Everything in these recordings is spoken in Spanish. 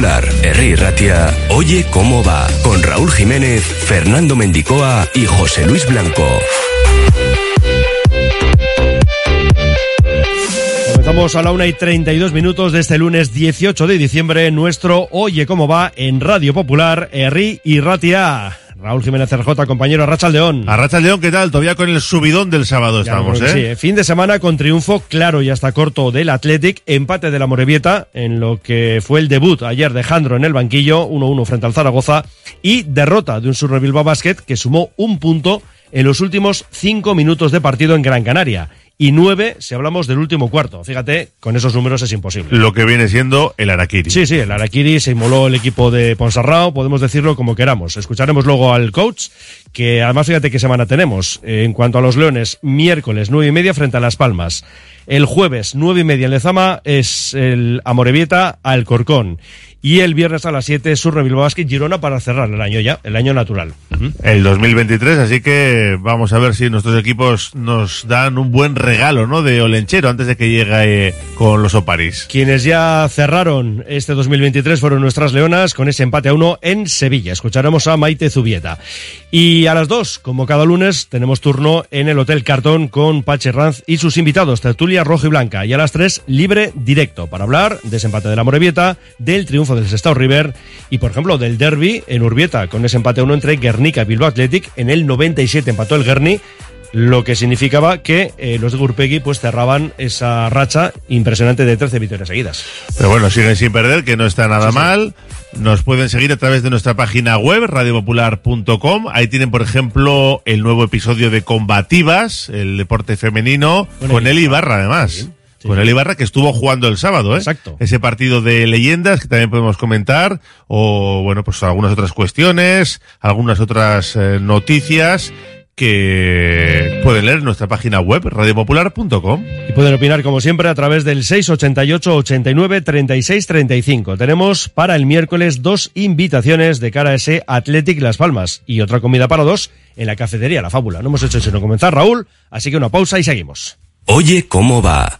Popular, R. Ratia, Oye cómo va, con Raúl Jiménez, Fernando Mendicoa y José Luis Blanco. Comenzamos a la una y 32 minutos de este lunes 18 de diciembre, nuestro Oye cómo va en Radio Popular, R. y Ratia. Raúl Jiménez RJ, compañero Arracha León. Arracha León, ¿qué tal? Todavía con el subidón del sábado estamos, ¿eh? Sí, fin de semana con triunfo claro y hasta corto del Athletic, empate de la Morevieta en lo que fue el debut ayer de Jandro en el banquillo, 1-1 frente al Zaragoza, y derrota de un Surre Bilbao Basket que sumó un punto en los últimos cinco minutos de partido en Gran Canaria y nueve si hablamos del último cuarto. Fíjate, con esos números es imposible. Lo que viene siendo el Araquiri. Sí, sí, el Araquiri se inmoló el equipo de Ponsarrao, podemos decirlo como queramos. Escucharemos luego al coach, que además fíjate qué semana tenemos. En cuanto a los Leones, miércoles nueve y media frente a Las Palmas. El jueves nueve y media en Lezama es el Amorebieta al Corcón y el viernes a las 7 Surre Bilbao Basket Girona para cerrar el año ya, el año natural. El 2023, así que vamos a ver si nuestros equipos nos dan un buen regalo, ¿no? De Olenchero antes de que llegue con los Oparis. Quienes ya cerraron este 2023 fueron nuestras Leonas con ese empate a uno en Sevilla. Escucharemos a Maite Zubieta. Y a las 2, como cada lunes, tenemos turno en el Hotel Cartón con Pache Ranz y sus invitados, tertulia rojo y blanca. Y a las 3, libre directo para hablar de ese empate de la Morevieta, del triunfo del Sestao River y, por ejemplo, del derby en Urbieta, con ese empate 1 entre Guernica y Bilbao Athletic. En el 97 empató el Guerni, lo que significaba que eh, los de Gurpegui pues cerraban esa racha impresionante de 13 victorias seguidas. Pero bueno, siguen sin perder, que no está nada mal. Nos pueden seguir a través de nuestra página web, radiopopular.com. Ahí tienen, por ejemplo, el nuevo episodio de Combativas, el deporte femenino, con el Ibarra, además con el Ibarra que estuvo jugando el sábado, ¿eh? Exacto. Ese partido de leyendas que también podemos comentar, o bueno, pues algunas otras cuestiones, algunas otras eh, noticias que pueden leer en nuestra página web, radiopopular.com. Y pueden opinar, como siempre, a través del 688 89 36 35. Tenemos para el miércoles dos invitaciones de cara a ese Athletic Las Palmas y otra comida para dos en la cafetería La Fábula. No hemos hecho sino comenzar, Raúl, así que una pausa y seguimos. Oye, ¿cómo va?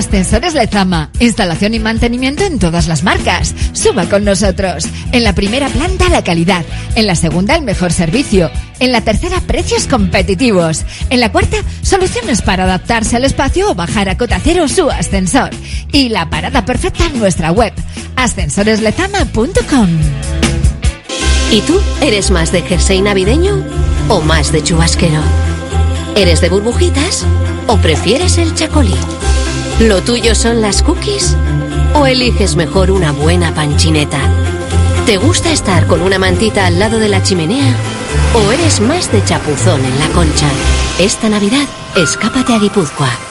Ascensores Lezama. Instalación y mantenimiento en todas las marcas. Suba con nosotros. En la primera planta la calidad. En la segunda el mejor servicio. En la tercera precios competitivos. En la cuarta soluciones para adaptarse al espacio o bajar a cota cero su ascensor. Y la parada perfecta en nuestra web. ascensoreslezama.com. ¿Y tú eres más de jersey navideño o más de chubasquero? ¿Eres de burbujitas o prefieres el chacolí? ¿Lo tuyo son las cookies? ¿O eliges mejor una buena panchineta? ¿Te gusta estar con una mantita al lado de la chimenea? ¿O eres más de chapuzón en la concha? Esta Navidad, escápate a Guipúzcoa.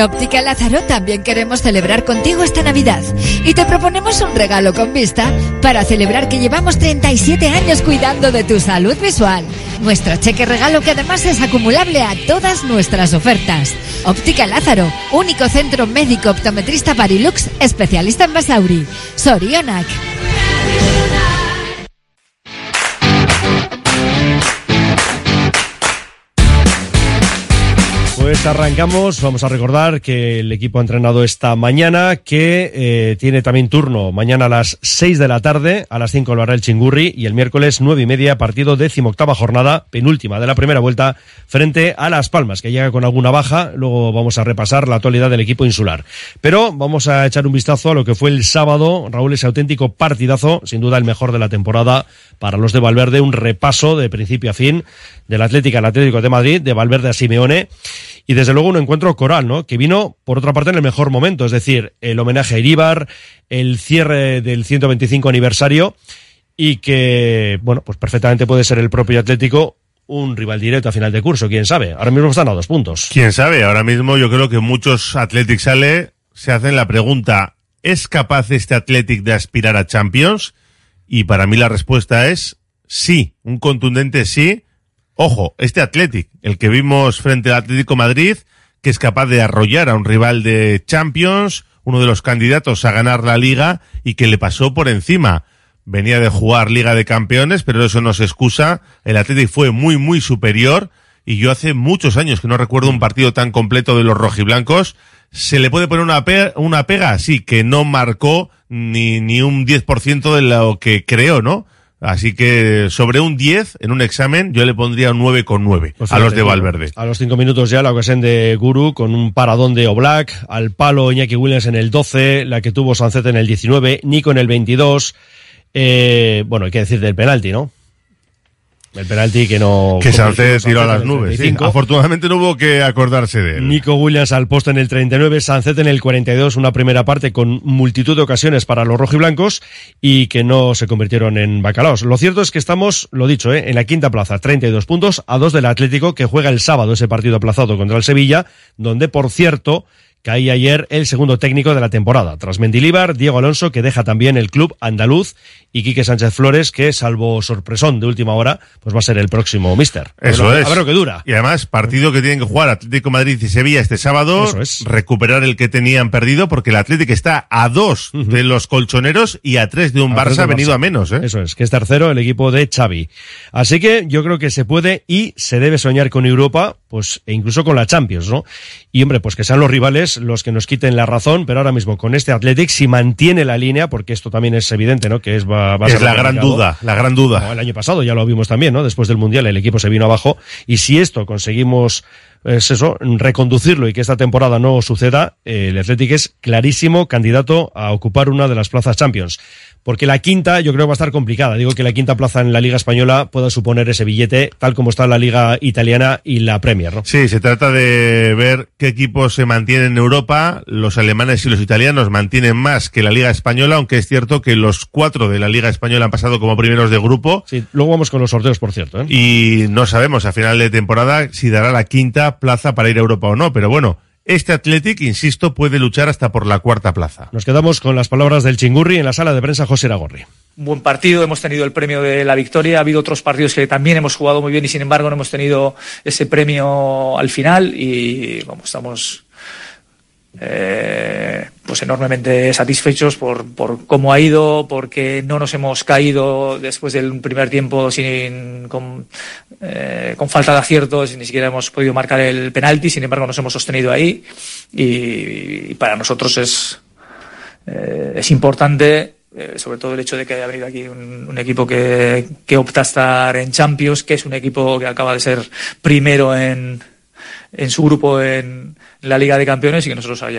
En Óptica Lázaro también queremos celebrar contigo esta Navidad y te proponemos un regalo con vista para celebrar que llevamos 37 años cuidando de tu salud visual. Nuestro cheque regalo que además es acumulable a todas nuestras ofertas. Óptica Lázaro, único centro médico optometrista Barilux, especialista en Basauri. Sorionac. Pues arrancamos, vamos a recordar que el equipo ha entrenado esta mañana, que eh, tiene también turno mañana a las 6 de la tarde, a las 5 lo hará el Chingurri y el miércoles 9 y media partido décimo octava jornada, penúltima de la primera vuelta, frente a Las Palmas, que llega con alguna baja, luego vamos a repasar la actualidad del equipo insular. Pero vamos a echar un vistazo a lo que fue el sábado, Raúl, ese auténtico partidazo, sin duda el mejor de la temporada para los de Valverde, un repaso de principio a fin del Atlético al Atlético de Madrid, de Valverde a Simeone, y desde luego un encuentro coral, ¿no? Que vino, por otra parte, en el mejor momento, es decir, el homenaje a Iríbar, el cierre del 125 aniversario, y que, bueno, pues perfectamente puede ser el propio Atlético un rival directo a final de curso, quién sabe. Ahora mismo están a dos puntos. Quién sabe, ahora mismo yo creo que muchos Athletic sale, se hacen la pregunta, ¿es capaz este Athletic de aspirar a Champions? Y para mí la respuesta es sí, un contundente sí. Ojo, este Athletic, el que vimos frente al Atlético Madrid, que es capaz de arrollar a un rival de Champions, uno de los candidatos a ganar la liga y que le pasó por encima. Venía de jugar Liga de Campeones, pero eso no se excusa. El Athletic fue muy, muy superior y yo hace muchos años que no recuerdo un partido tan completo de los rojiblancos. ¿Se le puede poner una, pe una pega? Sí, que no marcó ni, ni un 10% de lo que creó, ¿no? Así que sobre un 10 en un examen yo le pondría un 9,9 Pues a los de Valverde. A los cinco minutos ya la ocasión de Guru con un paradón de Oblak, al palo Iñaki Williams en el 12, la que tuvo Sancet en el 19, Nico en el 22. Eh, bueno, hay que decir del penalti, ¿no? El penalti que no... Que Sánchez tiró a las nubes. sí. 35. Afortunadamente no hubo que acordarse de él. Nico Williams al poste en el 39, Sancet en el 42, una primera parte con multitud de ocasiones para los rojiblancos y que no se convirtieron en bacalaos. Lo cierto es que estamos, lo dicho, ¿eh? en la quinta plaza, 32 puntos a dos del Atlético que juega el sábado ese partido aplazado contra el Sevilla, donde por cierto caía ayer el segundo técnico de la temporada, tras Mendilíbar, Diego Alonso, que deja también el club andaluz, y Quique Sánchez Flores, que salvo sorpresón de última hora, pues va a ser el próximo mister. Eso a ver, es. A ver lo que dura. Y además, partido que tienen que jugar Atlético Madrid y Sevilla este sábado. Eso es. Recuperar el que tenían perdido, porque el Atlético está a dos de los colchoneros y a tres de un A Barça del venido Barça. a menos, ¿eh? Eso es, que es tercero el equipo de Xavi. Así que yo creo que se puede y se debe soñar con Europa, pues, e incluso con la Champions, ¿no? Y hombre, pues que sean los rivales los que nos quiten la razón, pero ahora mismo con este Athletic, si mantiene la línea, porque esto también es evidente, ¿no? Que es, va, va a Es ser la gran duda, la gran duda. No, el año pasado ya lo vimos también, ¿no? Después del Mundial el equipo se vino abajo y si esto conseguimos es eso, reconducirlo y que esta temporada no suceda, el Athletic es clarísimo candidato a ocupar una de las plazas Champions porque la quinta yo creo que va a estar complicada. Digo que la quinta plaza en la Liga Española pueda suponer ese billete, tal como está la Liga Italiana y la Premier, ¿no? Sí, se trata de ver qué equipos se mantienen en Europa. Los alemanes y los italianos mantienen más que la Liga Española, aunque es cierto que los cuatro de la Liga Española han pasado como primeros de grupo. Sí, luego vamos con los sorteos, por cierto. ¿eh? Y no sabemos a final de temporada si dará la quinta plaza para ir a Europa o no, pero bueno este Athletic, insisto, puede luchar hasta por la cuarta plaza. Nos quedamos con las palabras del Chingurri en la sala de prensa José Aragorri. Un buen partido, hemos tenido el premio de la victoria, ha habido otros partidos que también hemos jugado muy bien y sin embargo no hemos tenido ese premio al final y vamos, estamos eh, pues enormemente satisfechos por, por, cómo ha ido, porque no nos hemos caído después del primer tiempo sin, con, eh, falta de aciertos, ni siquiera hemos podido marcar el penalti, sin embargo nos hemos sostenido ahí y, para nosotros es, eh, es importante sobre todo el hecho de que haya venido aquí un, un equipo que, que opta a estar en Champions, que es un equipo que acaba de ser primero en, en su grupo en la Liga de Campeones y que nosotros hayamos